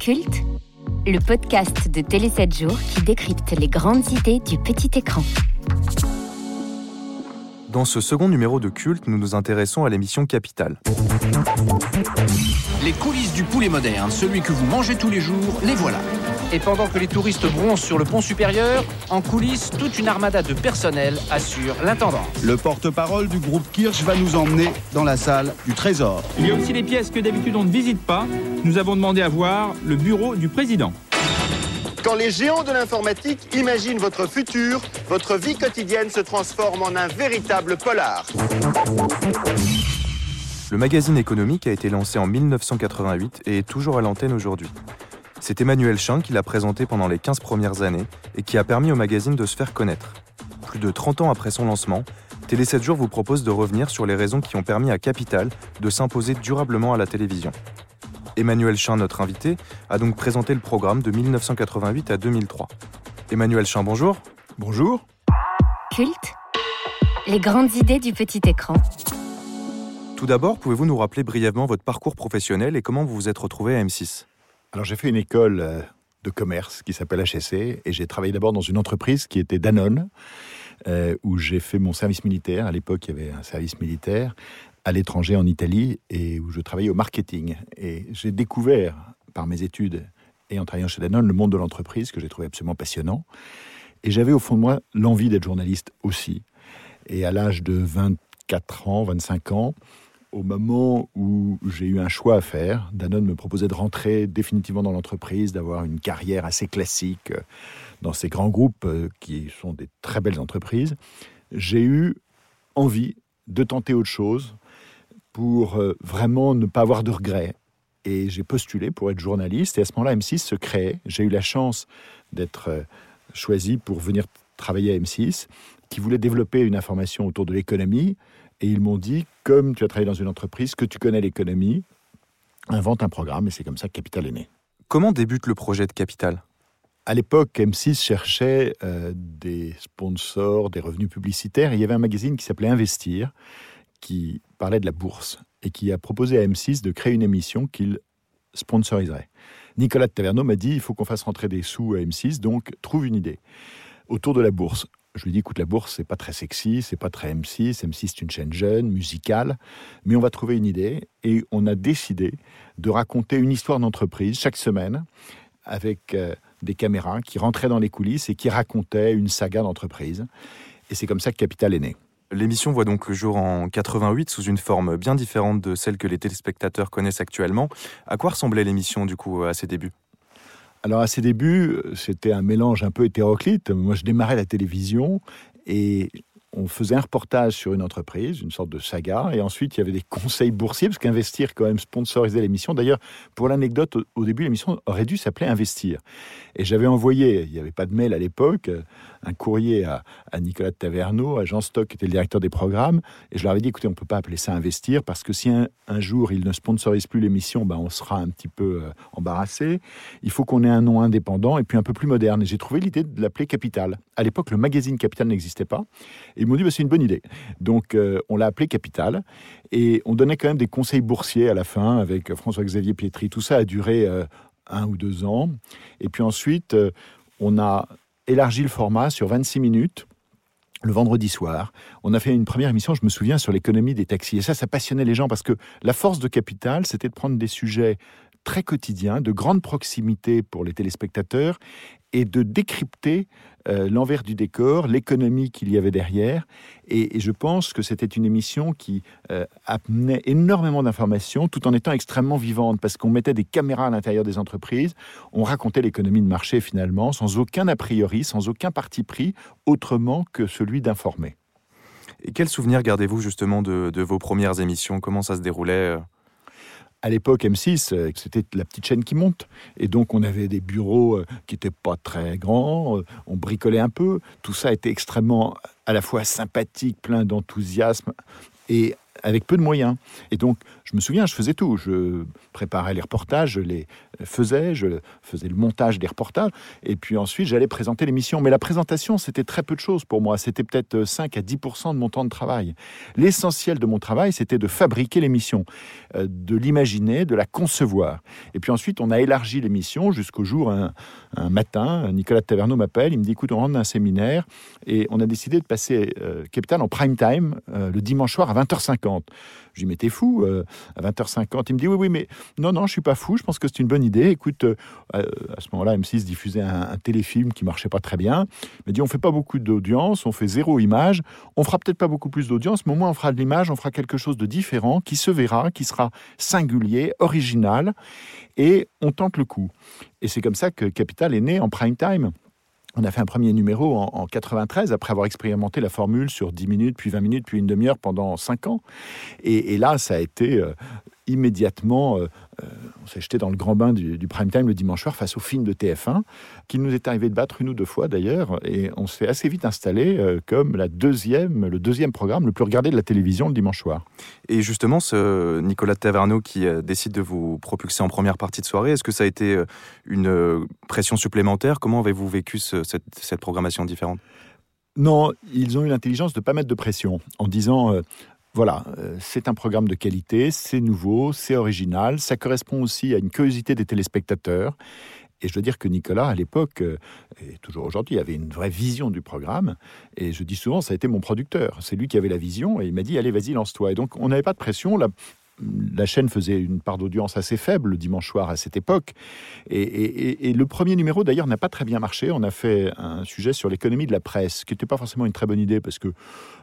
Culte, le podcast de Télé 7 jours qui décrypte les grandes idées du petit écran. Dans ce second numéro de Culte, nous nous intéressons à l'émission Capital. Les coulisses du poulet moderne, celui que vous mangez tous les jours, les voilà. Et pendant que les touristes bronzent sur le pont supérieur, en coulisses, toute une armada de personnel assure l'intendance. Le porte-parole du groupe Kirsch va nous emmener dans la salle du trésor. Il y a aussi les pièces que d'habitude on ne visite pas. Nous avons demandé à voir le bureau du président. Quand les géants de l'informatique imaginent votre futur, votre vie quotidienne se transforme en un véritable polar. Le magazine économique a été lancé en 1988 et est toujours à l'antenne aujourd'hui. C'est Emmanuel Chin qui l'a présenté pendant les 15 premières années et qui a permis au magazine de se faire connaître. Plus de 30 ans après son lancement, Télé 7 jours vous propose de revenir sur les raisons qui ont permis à Capital de s'imposer durablement à la télévision. Emmanuel Chin, notre invité, a donc présenté le programme de 1988 à 2003. Emmanuel Chin, bonjour. Bonjour. Culte, les grandes idées du petit écran. Tout d'abord, pouvez-vous nous rappeler brièvement votre parcours professionnel et comment vous vous êtes retrouvé à M6 Alors j'ai fait une école euh, de commerce qui s'appelle HSC et j'ai travaillé d'abord dans une entreprise qui était Danone, euh, où j'ai fait mon service militaire. À l'époque, il y avait un service militaire à l'étranger en Italie et où je travaillais au marketing. Et j'ai découvert par mes études et en travaillant chez Danone le monde de l'entreprise que j'ai trouvé absolument passionnant. Et j'avais au fond de moi l'envie d'être journaliste aussi. Et à l'âge de 24 ans, 25 ans, au moment où j'ai eu un choix à faire, Danone me proposait de rentrer définitivement dans l'entreprise, d'avoir une carrière assez classique euh, dans ces grands groupes euh, qui sont des très belles entreprises. J'ai eu envie de tenter autre chose pour euh, vraiment ne pas avoir de regrets. Et j'ai postulé pour être journaliste. Et à ce moment-là, M6 se créait. J'ai eu la chance d'être choisi pour venir travailler à M6, qui voulait développer une information autour de l'économie. Et ils m'ont dit, comme tu as travaillé dans une entreprise, que tu connais l'économie, invente un programme. Et c'est comme ça que Capital est né. Comment débute le projet de Capital? À l'époque, M6 cherchait euh, des sponsors, des revenus publicitaires. Et il y avait un magazine qui s'appelait Investir, qui parlait de la bourse et qui a proposé à M6 de créer une émission qu'il sponsoriserait. Nicolas de Taverneau m'a dit il faut qu'on fasse rentrer des sous à M6, donc trouve une idée autour de la bourse. Je lui dis écoute, la bourse, c'est pas très sexy, c'est pas très M6. M6, c'est une chaîne jeune, musicale, mais on va trouver une idée et on a décidé de raconter une histoire d'entreprise chaque semaine avec euh, des caméras qui rentraient dans les coulisses et qui racontaient une saga d'entreprise. Et c'est comme ça que Capital est né. L'émission voit donc le jour en 88 sous une forme bien différente de celle que les téléspectateurs connaissent actuellement. À quoi ressemblait l'émission du coup à ses débuts? Alors à ses débuts, c'était un mélange un peu hétéroclite. Moi, je démarrais la télévision et on faisait un reportage sur une entreprise, une sorte de saga, et ensuite il y avait des conseils boursiers, parce qu'Investir quand même sponsorisait l'émission. D'ailleurs, pour l'anecdote, au, début, l'émission aurait dû s'appeler Investir. Et j'avais envoyé, il n'y avait pas de mail à l'époque, un courrier à, Nicolas de Taverneau, à Jean Stock, qui était le directeur des programmes, et je leur avais dit, écoutez, on ne peut pas appeler ça Investir, parce que si un, jour ils ne sponsorisent plus l'émission, ben, on sera un petit peu euh, embarrassé. Il faut qu'on ait un nom indépendant et puis un peu plus moderne. Et j'ai trouvé l'idée de l'appeler Capital. À l'époque, le magazine Capital n'existait pas. Ils m'ont dit, bah, c'est une bonne idée. Donc, euh, on l'a appelé Capital. Et on donnait quand même des conseils boursiers à la fin avec François-Xavier Pietri. Tout ça a duré euh, un ou deux ans. Et puis ensuite, euh, on a élargi le format sur 26 minutes le vendredi soir. On a fait une première émission, je me souviens, sur l'économie des taxis. Et ça, ça passionnait les gens parce que la force de Capital, c'était de prendre des sujets très quotidiens, de grande proximité pour les téléspectateurs et de décrypter euh, l'envers du décor, l'économie qu'il y avait derrière. Et, je pense que c'était une émission qui euh, amenait énormément d'informations tout en étant extrêmement vivante parce qu'on mettait des caméras à l'intérieur des entreprises, on racontait l'économie de marché finalement sans aucun a priori, sans aucun parti pris autrement que celui d'informer. Et quel souvenir gardez-vous justement de, vos premières émissions? Comment ça se déroulait? À l'époque, M6, c'était la petite chaîne qui monte. Et donc, on avait des bureaux qui n'étaient pas très grands, on bricolait un peu. Tout ça était extrêmement à la fois sympathique, plein d'enthousiasme et avec peu de moyens. Et donc, je me souviens, je faisais tout. Je préparais les reportages, je les faisais, je faisais le montage des reportages, et puis ensuite, j'allais présenter l'émission. Mais la présentation, c'était très peu de choses pour moi. C'était peut-être 5 à 10% de mon temps de travail. L'essentiel de mon travail, c'était de fabriquer l'émission, euh, de l'imaginer, de la concevoir. Et puis ensuite, on a élargi l'émission jusqu'au jour, un, matin, Nicolas Taverneau m'appelle, il me dit, écoute, on rentre d'un séminaire, et on a décidé de passer euh, Capital en prime time euh, le dimanche soir à 20h50. Je lui dis, mais t'es fou, euh, à 20h50. Il me dit, oui, oui, mais non, non, je suis pas fou, je pense que c'est une bonne idée. Écoute, euh, à ce moment-là, M6 diffusait un, téléfilm qui marchait pas très bien. Il m'a dit, on fait pas beaucoup d'audience, on fait zéro image, on fera peut-être pas beaucoup plus d'audience, mais au moins on fera de l'image, on fera quelque chose de différent, qui se verra, qui sera singulier, original, et on tente le coup. Et c'est comme ça que Capital est né en prime time. On a fait un premier numéro en, 93, après avoir expérimenté la formule sur 10 minutes, puis 20 minutes, puis une demi-heure pendant 5 ans. Et, là, ça a été euh, immédiatement, euh, euh, on s'est jeté dans le grand bain du, prime time le dimanche soir face au film de TF1, qui nous est arrivé de battre une ou deux fois d'ailleurs, et on s'est assez vite installé euh, comme la deuxième, le deuxième programme le plus regardé de la télévision le dimanche soir. Et justement, ce Nicolas Taverneau qui décide de vous propulser en première partie de soirée, est-ce que ça a été une pression supplémentaire? Comment avez-vous vécu cette, cette programmation différente? Non, ils ont eu l'intelligence de ne pas mettre de pression en disant voilà, euh, c'est un programme de qualité, c'est nouveau, c'est original, ça correspond aussi à une curiosité des téléspectateurs. Et je dois dire que Nicolas, à l'époque, euh, et toujours aujourd'hui, avait une vraie vision du programme. Et je dis souvent, ça a été mon producteur. C'est lui qui avait la vision et il m'a dit, allez, vas-y, lance-toi. Et donc, on n'avait pas de pression. La la chaîne faisait une part d'audience assez faible le dimanche soir à cette époque. Et, le premier numéro, d'ailleurs, n'a pas très bien marché. On a fait un sujet sur l'économie de la presse, qui n'était pas forcément une très bonne idée parce que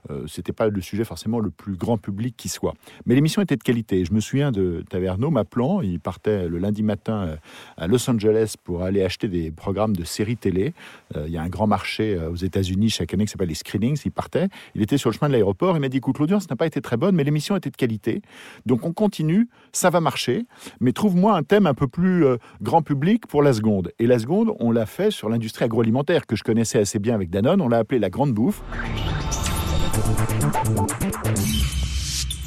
euh, c'était pas le sujet forcément le plus grand public qui soit. Mais l'émission était de qualité. Je me souviens de Taverneau m'appelant. Il partait le lundi matin euh, à Los Angeles pour aller acheter des programmes de séries télé. Euh, il y a un grand marché aux États-Unis chaque année qui s'appelle les screenings. Il partait. Il était sur le chemin de l'aéroport. Il m'a dit écoute, l'audience n'a pas été très bonne, mais l'émission était de qualité. Donc on continue, ça va marcher, mais trouve-moi un thème un peu plus euh, grand public pour la seconde. Et la seconde, on l'a fait sur l'industrie agroalimentaire que je connaissais assez bien avec Danone, on l'a appelé la grande bouffe.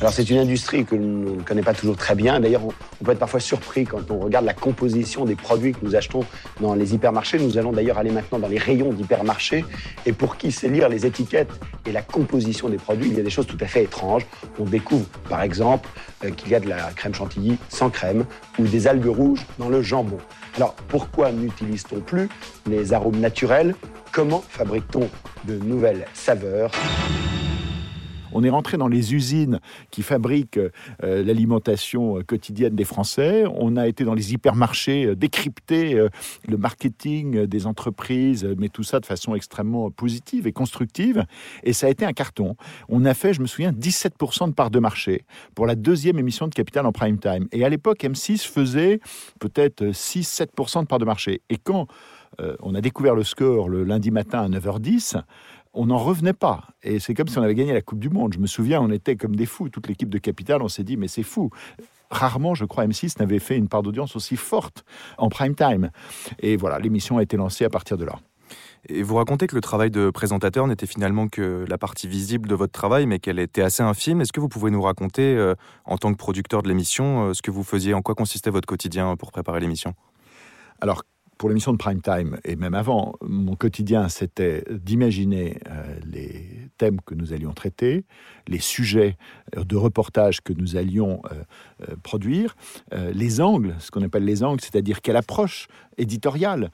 Alors c'est une industrie que l'on ne connaît pas toujours très bien. D'ailleurs, on peut être parfois surpris quand on regarde la composition des produits que nous achetons dans les hypermarchés. Nous allons d'ailleurs aller maintenant dans les rayons d'hypermarchés. Et pour qui sait lire les étiquettes et la composition des produits, il y a des choses tout à fait étranges. On découvre par exemple euh, qu'il y a de la crème chantilly sans crème ou des algues rouges dans le jambon. Alors pourquoi n'utilise-t-on plus les arômes naturels? Comment fabrique-t-on de nouvelles saveurs? On est rentré dans les usines qui fabriquent euh, l'alimentation euh, quotidienne des Français. On a été dans les hypermarchés euh, décrypter le marketing des entreprises, mais tout ça de façon extrêmement positive et constructive. Et ça a été un carton. On a fait, je me souviens, 17% de part de marché pour la deuxième émission de Capital en prime time. Et à l'époque, M6 faisait peut-être 6-7% de part de marché. Et quand on a découvert le score le lundi matin à 9h10, on n'en revenait pas. Et c'est comme si on avait gagné la Coupe du Monde. Je me souviens, on était comme des fous. Toute l'équipe de Capital, on s'est dit, mais c'est fou. Rarement, je crois, M6 n'avait fait une part d'audience aussi forte en prime time. Et voilà, l'émission a été lancée à partir de là. Et vous racontez que le travail de présentateur n'était finalement que la partie visible de votre travail, mais qu'elle était assez infime. Est-ce que vous pouvez nous raconter, euh, en tant que producteur de l'émission, euh, ce que vous faisiez, en quoi consistait votre quotidien pour préparer l'émission? Alors, pour l'émission de prime time, et même avant, mon quotidien, c'était d'imaginer euh, les thèmes que nous allions traiter, les sujets de reportage que nous allions euh, produire, les angles, ce qu'on appelle les angles, c'est-à-dire quelle approche éditoriale,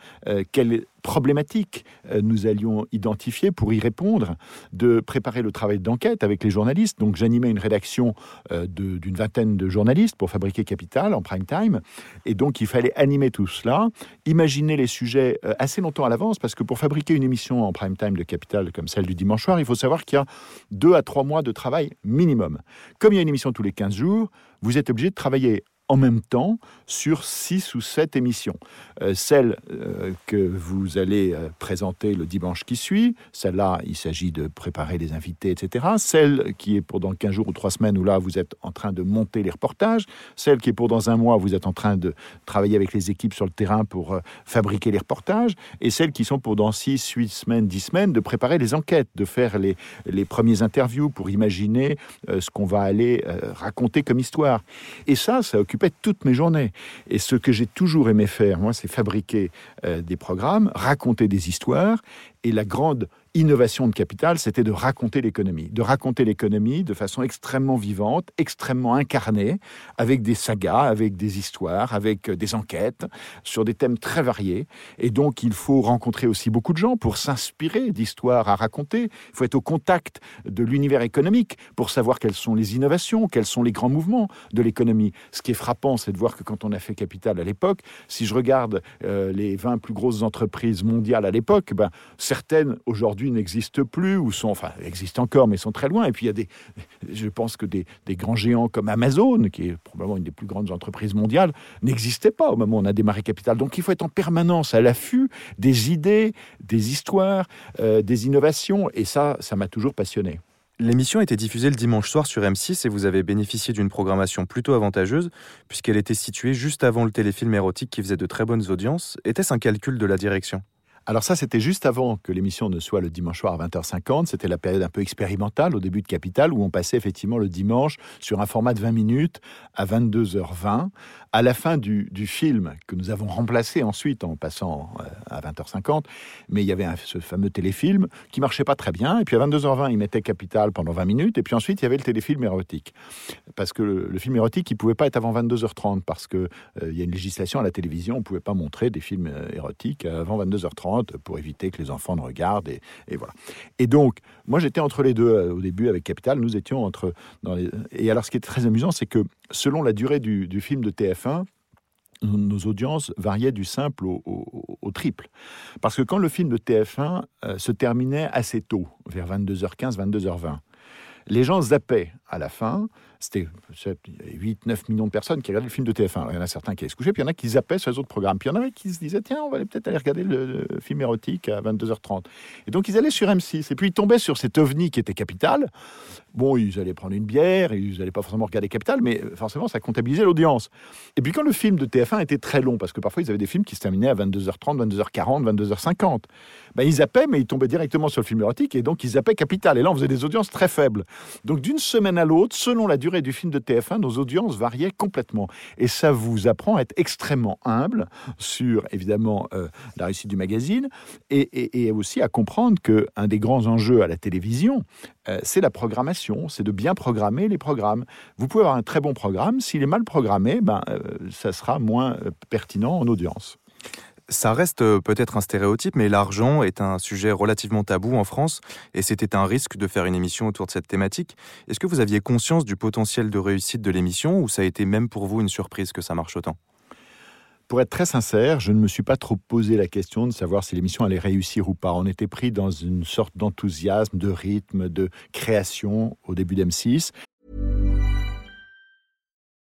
quelle problématiques euh, nous allions identifier pour y répondre, de préparer le travail d'enquête avec les journalistes. Donc j'animais une rédaction euh, d'une vingtaine de journalistes pour fabriquer Capital en prime time. Et donc il fallait animer tout cela, imaginer les sujets euh, assez longtemps à l'avance, parce que pour fabriquer une émission en prime time de Capital comme celle du dimanche soir, il faut savoir qu'il y a deux à trois mois de travail minimum. Comme il y a une émission tous les 15 jours, vous êtes obligé de travailler en même temps sur six ou sept émissions. Euh, celle euh, que vous allez euh, présenter le dimanche qui suit, celle-là, il s'agit de préparer les invités, etc. Celle qui est pour dans 15 jours ou 3 semaines, où là, vous êtes en train de monter les reportages. Celle qui est pour dans un mois, vous êtes en train de travailler avec les équipes sur le terrain pour fabriquer les reportages. Et celles qui sont pour dans 6, 8 semaines, 10 semaines, de préparer les enquêtes, de faire les, les premiers interviews pour imaginer ce qu'on va aller raconter comme histoire. Et ça, ça toutes mes journées. Et ce que j'ai toujours aimé faire, moi, c'est fabriquer euh, des programmes, raconter des histoires. Et la grande innovation de capital, c'était de raconter l'économie, de raconter l'économie de façon extrêmement vivante, extrêmement incarnée, avec des sagas, avec des histoires, avec euh, des enquêtes sur des thèmes très variés. Et donc, il faut rencontrer aussi beaucoup de gens pour s'inspirer d'histoires à raconter. Il faut être au contact de l'univers économique pour savoir quelles sont les innovations, quels sont les grands mouvements de l'économie. Ce qui est frappant, c'est de voir que quand on a fait Capital à l'époque, si je regarde euh, les 20 plus grosses entreprises mondiales à l'époque, ben, certaines aujourd'hui n'existent plus ou sont, enfin, existent encore, mais sont très loin. Et puis il y a des, je pense que des, des grands géants comme Amazon, qui est probablement une des plus grandes entreprises mondiales, n'existaient pas au moment où on a démarré Capital. Donc il faut être en permanence à l'affût des idées, des histoires, euh, des innovations. Et ça, ça m'a toujours passionné. L'émission était diffusée le dimanche soir sur M6 et vous avez bénéficié d'une programmation plutôt avantageuse puisqu'elle était située juste avant le téléfilm érotique qui faisait de très bonnes audiences. Était-ce un calcul de la direction? Alors ça, c'était juste avant que l'émission ne soit le dimanche soir à 20h50. C'était la période un peu expérimentale au début de Capital, où on passait effectivement le dimanche sur un format de 20 minutes à 22h20. À la fin du, film, que nous avons remplacé ensuite en passant euh, à 20h50, mais il y avait ce fameux téléfilm qui marchait pas très bien. Et puis à 22h20, il mettait Capital pendant 20 minutes. Et puis ensuite, il y avait le téléfilm érotique. Parce que le, film érotique, il pouvait pas être avant 22h30, parce qu'il euh, y a une législation à la télévision, on pouvait pas montrer des films euh, érotiques avant 22h30 pour éviter que les enfants ne regardent. Et, voilà. Et donc, moi, j'étais entre les deux euh, au début avec Capital. Nous étions entre. Et alors, ce qui est très amusant, c'est que selon la durée du, film de TF1, nos audiences variaient du simple au, triple. Parce que quand le film de TF1 euh, se terminait assez tôt, vers 22h15, 22h20, les gens zappaient à la fin, c'était 8-9 millions de personnes qui regardaient le film de TF1. il y en a certains qui allaient se coucher, puis il y en a qui zappaient sur les autres programmes. Puis il y en avait qui se disaient, tiens, on va peut-être aller regarder le, film érotique à 22h30. Et donc ils allaient sur M6. Et puis ils tombaient sur cet ovni qui était Capital. Bon, ils allaient prendre une bière, ils n'allaient pas forcément regarder Capital, mais forcément ça comptabilisait l'audience. Et puis quand le film de TF1 était très long, parce que parfois ils avaient des films qui se terminaient à 22h30, 22h40, 22h50, ben, ils zappaient, mais ils tombaient directement sur le film érotique, et donc ils zappaient Capital. Et là on faisait des audiences très faibles. Donc d'une semaine l'autre, selon la durée du film de TF1, nos audiences variaient complètement. Et ça vous apprend à être extrêmement humble sur, évidemment, euh, la réussite du magazine et, aussi à comprendre qu'un des grands enjeux à la télévision, euh, c'est la programmation, c'est de bien programmer les programmes. Vous pouvez avoir un très bon programme, s'il est mal programmé, ben, euh, ça sera moins pertinent en audience. Ça reste euh, peut-être un stéréotype, mais l'argent est un sujet relativement tabou en France, et c'était un risque de faire une émission autour de cette thématique. Est-ce que vous aviez conscience du potentiel de réussite de l'émission, ou ça a été même pour vous une surprise que ça marche autant? Pour être très sincère, je ne me suis pas trop posé la question de savoir si l'émission allait réussir ou pas. On était pris dans une sorte d'enthousiasme, de rythme, de création au début d'M6.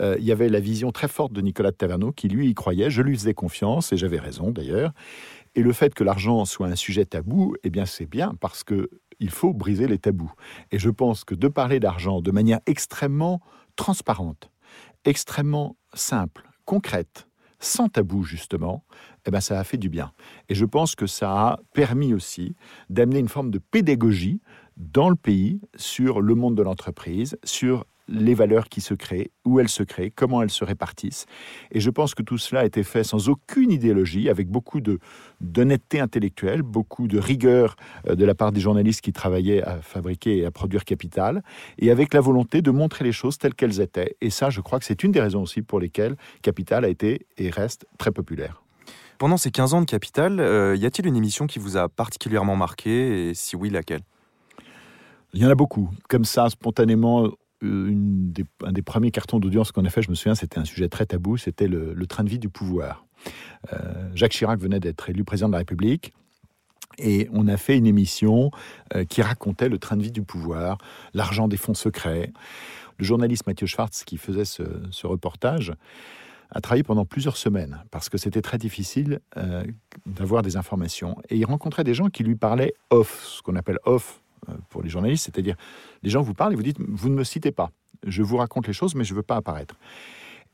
Euh, il y avait la vision très forte de Nicolas de Taverneau qui, lui, y croyait. Je lui faisais confiance, et j'avais raison d'ailleurs. Et le fait que l'argent soit un sujet tabou, eh bien, c'est bien parce que il faut briser les tabous. Et je pense que de parler d'argent de manière extrêmement transparente, extrêmement simple, concrète, sans tabou justement, eh ben ça a fait du bien. Et je pense que ça a permis aussi d'amener une forme de pédagogie dans le pays sur le monde de l'entreprise, sur les valeurs qui se créent, où elles se créent, comment elles se répartissent. Et je pense que tout cela a été fait sans aucune idéologie, avec beaucoup de, d'honnêteté intellectuelle, beaucoup de rigueur euh, de la part des journalistes qui travaillaient à fabriquer et à produire Capital, et avec la volonté de montrer les choses telles qu'elles étaient. Et ça, je crois que c'est une des raisons aussi pour lesquelles Capital a été et reste très populaire. Pendant ces 15 ans de Capital, euh, y a-t-il une émission qui vous a particulièrement marqué, et si oui, laquelle? Il y en a beaucoup. Comme ça, spontanément, des, un des premiers cartons d'audience qu'on a fait, je me souviens, c'était un sujet très tabou, c'était le, train de vie du pouvoir. Euh, Jacques Chirac venait d'être élu président de la République. Et on a fait une émission euh, qui racontait le train de vie du pouvoir, l'argent des fonds secrets. Le journaliste Mathieu Schwartz, qui faisait ce, reportage, a travaillé pendant plusieurs semaines parce que c'était très difficile euh, d'avoir des informations. Et il rencontrait des gens qui lui parlaient off, ce qu'on appelle off euh, pour les journalistes, c'est-à-dire les gens vous parlent et vous dites vous ne me citez pas, je vous raconte les choses mais je ne veux pas apparaître.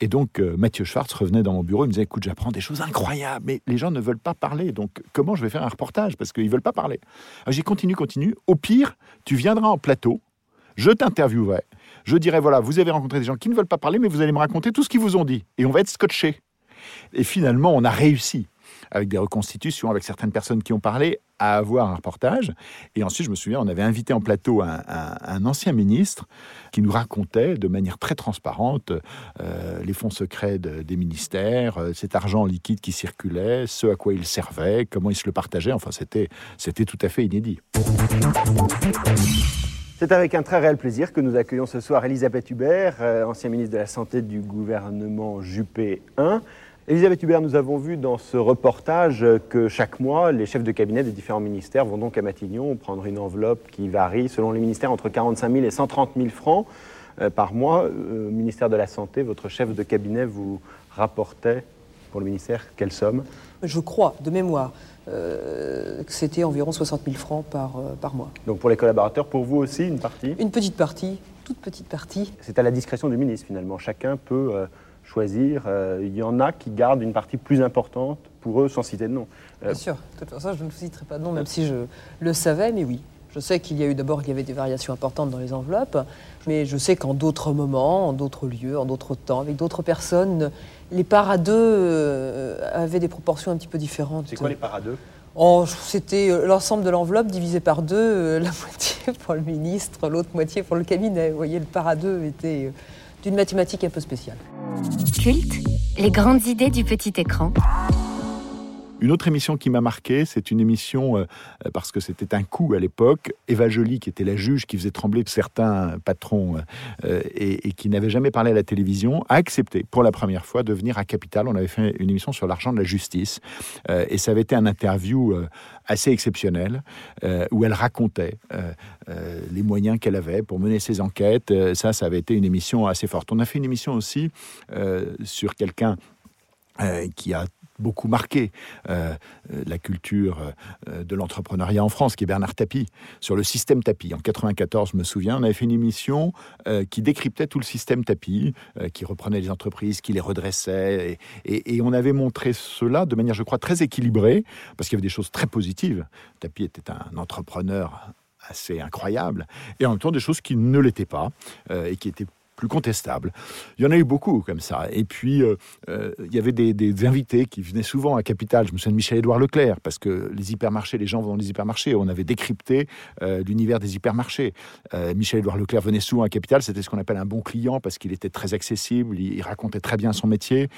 Et donc euh, Mathieu Schwartz revenait dans mon bureau, il me disait écoute j'apprends des choses incroyables, mais les gens ne veulent pas parler, donc comment je vais faire un reportage? Parce qu'ils ne veulent pas parler. J'ai continue, continue. Au pire, tu viendras en plateau, je t'interviewerai, je dirai voilà vous avez rencontré des gens qui ne veulent pas parler, mais vous allez me raconter tout ce qu'ils vous ont dit et on va être scotché. Et finalement on a réussi avec des reconstitutions, avec certaines personnes qui ont parlé, à avoir un reportage. Et ensuite, je me souviens, on avait invité en plateau un, ancien ministre qui nous racontait de manière très transparente euh, les fonds secrets des ministères, euh, cet argent liquide qui circulait, ce à quoi il servait, comment il se le partageait. Enfin, c'était, c'était tout à fait inédit. C'est avec un très réel plaisir que nous accueillons ce soir Elisabeth Hubert, euh, ancien ministre de la Santé du gouvernement Juppé 1. Elisabeth Hubert, nous avons vu dans ce reportage que chaque mois, les chefs de cabinet des différents ministères vont donc à Matignon prendre une enveloppe qui varie selon les ministères entre 45 000 et 130 000 francs euh, par mois. Euh, ministère de la Santé, votre chef de cabinet vous rapportait pour le ministère quelle somme? Je crois, de mémoire, euh, que c'était environ 60 000 francs par, par mois. Donc pour les collaborateurs, pour vous aussi, une partie? Une petite partie, toute petite partie. C'est à la discrétion du ministre finalement. Chacun peut choisir. Euh, il y en a qui gardent une partie plus importante pour eux sans citer de nom. Euh, Bien sûr, de toute façon, je ne citerai pas de nom, même si je le savais, mais oui. Je sais qu'il y a eu d'abord il y avait des variations importantes dans les enveloppes, mais je sais qu'en d'autres moments, en d'autres lieux, en d'autres temps, avec d'autres personnes, les parts à deux euh, avaient des proportions un petit peu différentes. C'est quoi les parts à deux oh, C'était l'ensemble de l'enveloppe divisé par deux, la moitié pour le ministre, l'autre moitié pour le cabinet. Vous voyez, le part à deux était d'une mathématique un peu spéciale. Culte, les grandes idées du petit écran. Une autre émission qui m'a marqué, c'est une émission, euh, parce que c'était un coup à l'époque, Eva Joly, qui était la juge qui faisait trembler certains patrons euh, et, qui n'avait jamais parlé à la télévision, a accepté pour la première fois de venir à Capital. On avait fait une émission sur l'argent de la justice. Euh, et ça avait été un interview assez exceptionnel, où elle racontait les moyens qu'elle avait pour mener ses enquêtes. ça, ça avait été une émission assez forte. On a fait une émission aussi sur quelqu'un qui a beaucoup marqué euh, euh, la culture euh, de l'entrepreneuriat en France, qui est Bernard Tapie, sur le système Tapie. En 94, je me souviens, on avait fait une émission qui décryptait tout le système Tapie, qui reprenait les entreprises, qui les redressait, et, et, on avait montré cela de manière, je crois, très équilibrée, parce qu'il y avait des choses très positives. Tapie était un entrepreneur assez incroyable, et en même temps des choses qui ne l'étaient pas, et qui étaient plus contestable. Il y en a eu beaucoup comme ça. Et puis, euh, euh, il y avait des, invités qui venaient souvent à Capital. Je me souviens de Michel-Édouard Leclerc, parce que les hypermarchés, les gens vont dans les hypermarchés. On avait décrypté euh, l'univers des hypermarchés. Michel-Édouard Leclerc venait souvent à Capital. C'était ce qu'on appelle un bon client, parce qu'il était très accessible, il, il, racontait très bien son métier.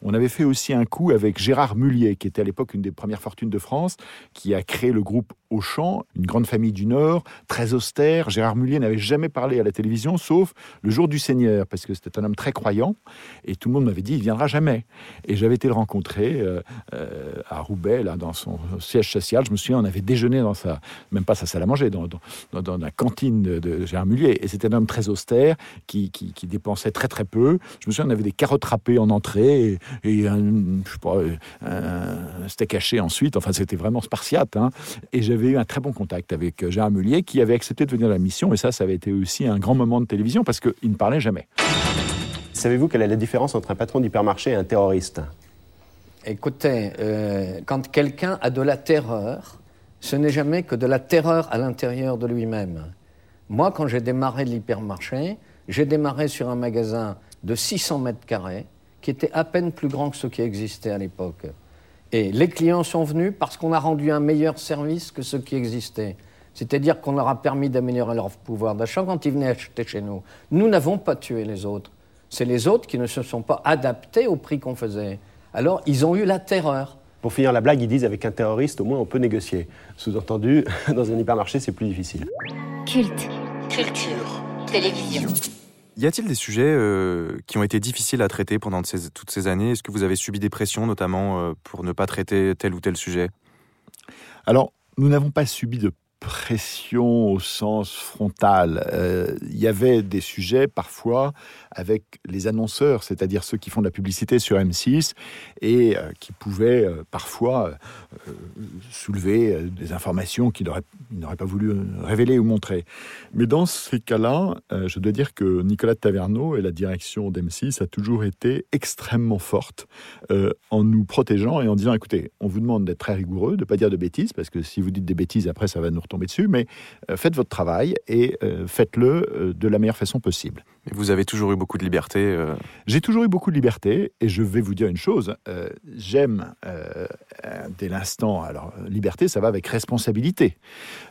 On avait fait aussi un coup avec Gérard Mullier, qui était à l'époque une des premières fortunes de France, qui a créé le groupe Auchan, une grande famille du Nord, très austère. Gérard Mullier n'avait jamais parlé à la télévision, sauf le jour du Seigneur, parce que c'était un homme très croyant, et tout le monde m'avait dit, il viendra jamais. Et j'avais été le rencontrer euh, euh, à Roubaix, là, dans son siège social. Je me souviens, on avait déjeuné dans sa, même pas sa salle à manger, dans, la cantine de, Gérard Mullier. Et c'était un homme très austère, qui, dépensait très très peu. Je me souviens, on avait des carottes râpées en entrée, et, un, je sais pas, un steak haché ensuite. Enfin, c'était vraiment spartiate. Hein. Et j'avais eu un très bon contact avec euh, Gérard Mullier qui avait accepté de venir à la mission. Et ça, ça avait été aussi un grand moment de télévision parce qu'il ne parlait jamais. Savez-vous quelle est la différence entre un patron d'hypermarché et un terroriste? Écoutez, euh, quand quelqu'un a de la terreur, ce n'est jamais que de la terreur à l'intérieur de lui-même. Moi, quand j'ai démarré l'hypermarché, j'ai démarré sur un magasin de 600 mètres carrés, qui était à peine plus grand que ce qui existait à l'époque. Et les clients sont venus parce qu'on a rendu un meilleur service que ce qui existait. C'est-à-dire qu'on leur a permis d'améliorer leur pouvoir d'achat quand ils venaient acheter chez nous. Nous n'avons pas tué les autres. C'est les autres qui ne se sont pas adaptés au prix qu'on faisait. Alors, ils ont eu la terreur. Pour finir la blague, ils disent avec un terroriste, au moins on peut négocier. Sous-entendu, dans un hypermarché, c'est plus difficile. Culte, culture, télévision. Y a-t-il des sujets euh, qui ont été difficiles à traiter pendant toutes ces années? Est-ce que vous avez subi des pressions, notamment euh, pour ne pas traiter tel ou tel sujet? Alors, nous n'avons pas subi de pression au sens frontal. Euh, Il y avait des sujets parfois avec les annonceurs, c'est-à-dire ceux qui font de la publicité sur M6 et euh, qui pouvaient euh, parfois euh, soulever euh, des informations qu'ils n'auraient pas voulu euh, révéler ou montrer. Mais dans ces cas-là, euh, je dois dire que Nicolas Taverneau et la direction d'M6 a toujours été extrêmement forte euh, en nous protégeant et en disant écoutez, on vous demande d'être très rigoureux, de ne pas dire de bêtises, parce que si vous dites des bêtises, après ça va nous retomber dessus, mais euh, faites votre travail et euh, faites-le euh, de la meilleure façon possible. Vous avez toujours eu beaucoup de liberté. euh, J'ai toujours eu beaucoup de liberté et je vais vous dire une chose, euh, j'aime euh, dès l'instant, alors liberté ça va avec responsabilité.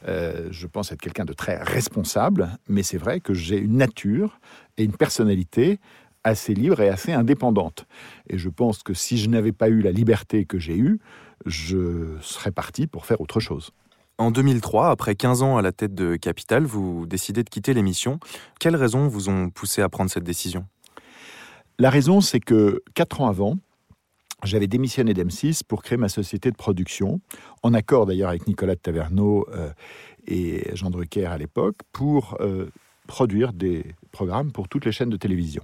Je pense être quelqu'un de très responsable, mais c'est vrai que j'ai une nature et une personnalité assez libre et assez indépendante. Et je pense que si je n'avais pas eu la liberté que j'ai eue, je serais parti pour faire autre chose. En 2003, après 15 ans à la tête de Capital, vous décidez de quitter l'émission. Quelles raisons vous ont poussé à prendre cette décision? La raison, c'est que quatre ans avant, j'avais démissionné d'M6 pour créer ma société de production, en accord d'ailleurs avec Nicolas de Taverneau euh, et Jean Drucker à l'époque, pour euh, produire des programmes pour toutes les chaînes de télévision.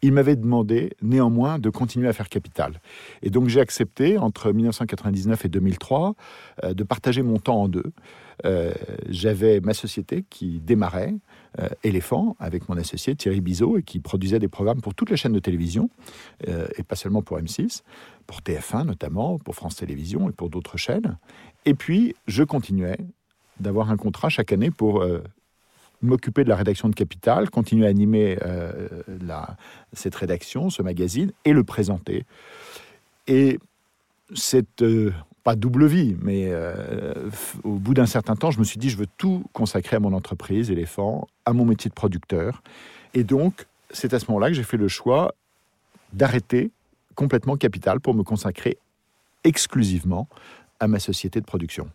Il m'avait demandé néanmoins de continuer à faire Capital. Et donc j'ai accepté, entre 1999 et 2003, euh, de partager mon temps en deux. Euh, J'avais ma société qui démarrait, euh, Éléphant, avec mon associé Thierry Bizot, et qui produisait des programmes pour toutes les chaînes de télévision, euh, et pas seulement pour M6, pour TF1 notamment, pour France Télévisions et pour d'autres chaînes. Et puis, je continuais d'avoir un contrat chaque année pour m'occuper de la rédaction de Capital, continuer à animer euh, cette rédaction, ce magazine, et le présenter. Et cette, euh, pas double vie, mais euh, au bout d'un certain temps, je me suis dit, je veux tout consacrer à mon entreprise, Éléphant, à mon métier de producteur. Et donc, c'est à ce moment-là que j'ai fait le choix d'arrêter complètement Capital pour me consacrer exclusivement à ma société de production.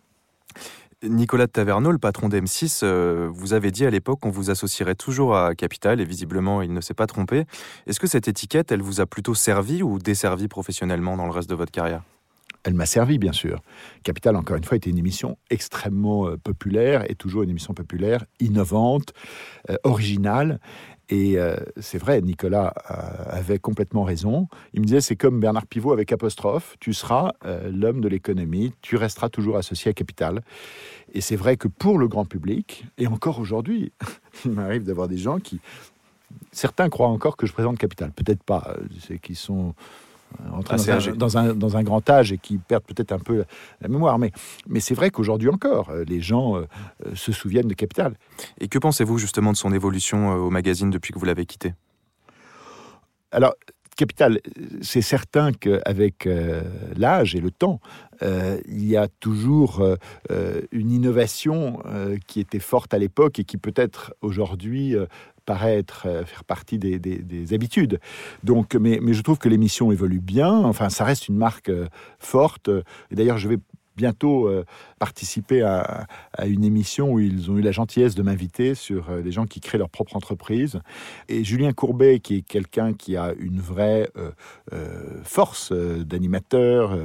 Nicolas de Taverneau, le patron d'M6, euh, vous avez dit à l'époque qu'on vous associerait toujours à Capital et visiblement il ne s'est pas trompé. Est-ce que cette étiquette, elle vous a plutôt servi ou desservi professionnellement dans le reste de votre carrière? Elle m'a servi, bien sûr. Capital, encore une fois, était une émission extrêmement euh, populaire et toujours une émission populaire, innovante, euh, originale. Et euh, c'est vrai, Nicolas euh, avait complètement raison. Il me disait, c'est comme Bernard Pivot avec apostrophe, tu seras euh, l'homme de l'économie, tu resteras toujours associé à Capital. Et c'est vrai que pour le grand public, et encore aujourd'hui, il m'arrive d'avoir des gens qui... Certains croient encore que je présente Capital. Peut-être pas, c'est sont euh, Assez dans un, âgés. dans, un, dans un grand âge et qui perdent peut-être un peu la, la mémoire. Mais, mais c'est vrai qu'aujourd'hui encore, euh, les gens euh, se souviennent de Capital. Et que pensez-vous justement de son évolution au magazine depuis que vous l'avez quitté? Alors, Capital, c'est certain qu'avec euh, l'âge et le temps, euh, il y a toujours euh, une innovation qui était forte à l'époque et qui peut-être aujourd'hui paraît être, euh, faire partie des, des- des habitudes. Donc, mais, je trouve que l'émission évolue bien. Enfin, ça reste une marque euh, forte. Et d'ailleurs, je vais bientôt euh, participer à, une émission où ils ont eu la gentillesse de m'inviter sur euh, les gens qui créent leur propre entreprise. Et Julien Courbet, qui est quelqu'un qui a une vraie force d'animateur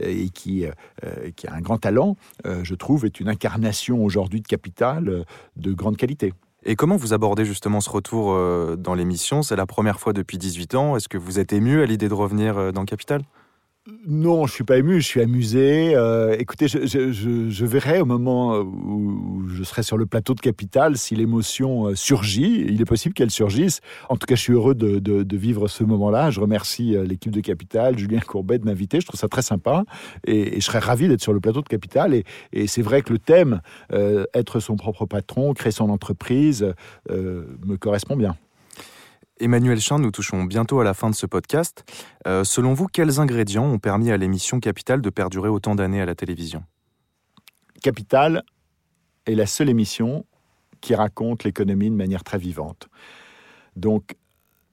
et qui, a un grand talent, je trouve, est une incarnation aujourd'hui de Capital de grande qualité. Et comment vous abordez justement ce retour euh, dans l'émission? C'est la première fois depuis 18 ans. Est-ce que vous êtes ému à l'idée de revenir euh, dans Capital? Non, je suis pas ému, je suis amusé. Euh, écoutez, je, verrai au moment où je serai sur le plateau de Capital si l'émotion euh, surgit. Il est possible qu'elle surgisse. En tout cas, je suis heureux de, vivre ce moment-là. Je remercie euh, l'équipe de Capital, Julien Courbet de m'inviter. Je trouve ça très sympa et, je serais ravi d'être sur le plateau de Capital. Et, c'est vrai que le thème, euh, être son propre patron, créer son entreprise, euh, me correspond bien. Emmanuel Chin, nous touchons bientôt à la fin de ce podcast. Euh, selon vous, quels ingrédients ont permis à l'émission Capital de perdurer autant d'années à la télévision? Capital est la seule émission qui raconte l'économie de manière très vivante. Donc,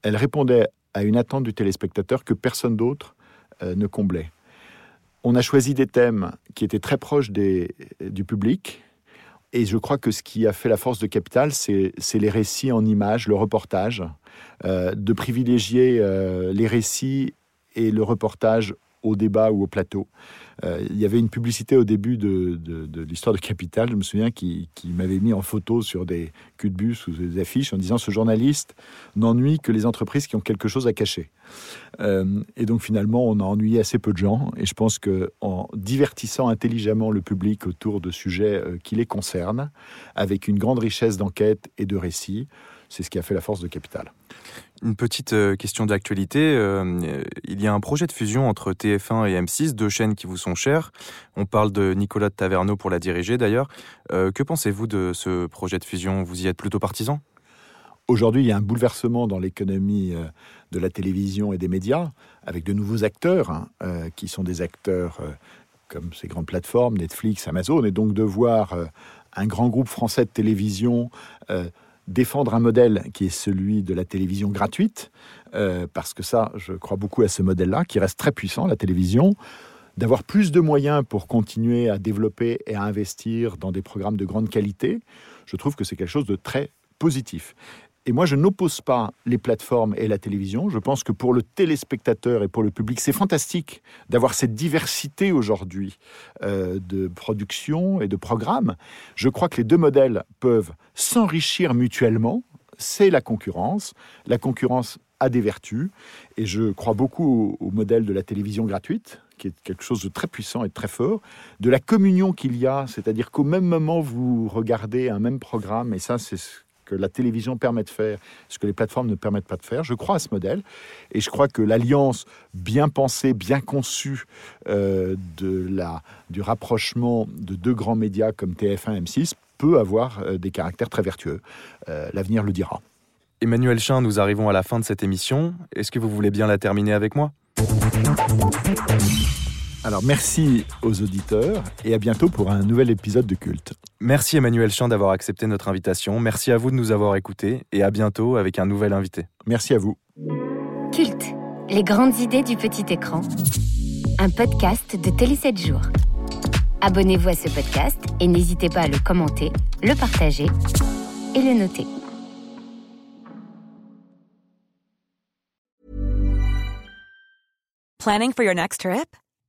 elle répondait à une attente du téléspectateur que personne d'autre euh, ne comblait. On a choisi des thèmes qui étaient très proches du public, et je crois que ce qui a fait la force de Capital, c'est les récits en images, le reportage, euh, de privilégier euh, les récits et le reportage au débat ou au plateau. Euh, il y avait une publicité au début de, l'histoire de Capital, je me souviens, qui, m'avait mis en photo sur des culs de bus ou des affiches en disant ce journaliste n'ennuie que les entreprises qui ont quelque chose à cacher. Euh, et donc finalement, on a ennuyé assez peu de gens. Et je pense que en divertissant intelligemment le public autour de sujets euh, qui les concernent, avec une grande richesse d'enquête et de récits, c'est ce qui a fait la force de Capital. Une petite euh, question d'actualité. Euh, il y a un projet de fusion entre TF1 et M6, deux chaînes qui vous sont chères. On parle de Nicolas de Taverneau pour la diriger d'ailleurs. Euh, que pensez-vous de ce projet de fusion? Vous y êtes plutôt partisan Aujourd'hui, il y a un bouleversement dans l'économie de la télévision et des médias, avec de nouveaux acteurs, hein, euh, qui sont des acteurs comme ces grandes plateformes, Netflix, Amazon, et donc de voir un grand groupe français de télévision défendre un modèle qui est celui de la télévision gratuite, euh, parce que ça, je crois beaucoup à ce modèle-là, qui reste très puissant, la télévision, d'avoir plus de moyens pour continuer à développer et à investir dans des programmes de grande qualité, je trouve que c'est quelque chose de très positif. Et moi, je n'oppose pas les plateformes et la télévision. Je pense que pour le téléspectateur et pour le public, c'est fantastique d'avoir cette diversité aujourd'hui euh, de production et de programmes. Je crois que les deux modèles peuvent s'enrichir mutuellement. C'est la concurrence. La concurrence a des vertus. Et je crois beaucoup au, modèle de la télévision gratuite, qui est quelque chose de très puissant et de très fort, de la communion qu'il y a, c'est-à-dire qu'au même moment, vous regardez un même programme, et ça, c'est ce que la télévision permet de faire, ce que les plateformes ne permettent pas de faire. Je crois à ce modèle et je crois que l'alliance bien pensée, bien conçue euh, de la, du rapprochement de deux grands médias comme TF1 et M6 peut avoir euh, des caractères très vertueux. Euh, L'avenir le dira. Emmanuel Chin, nous arrivons à la fin de cette émission. Est-ce que vous voulez bien la terminer avec moi? Alors merci aux auditeurs et à bientôt pour un nouvel épisode de Culte. Merci Emmanuel Chin d'avoir accepté notre invitation. Merci à vous de nous avoir écoutés et à bientôt avec un nouvel invité. Merci à vous. Culte, les grandes idées du petit écran. Un podcast de Télé 7 jours. Abonnez-vous à ce podcast et n'hésitez pas à le commenter, le partager et le noter. Planning for your next trip?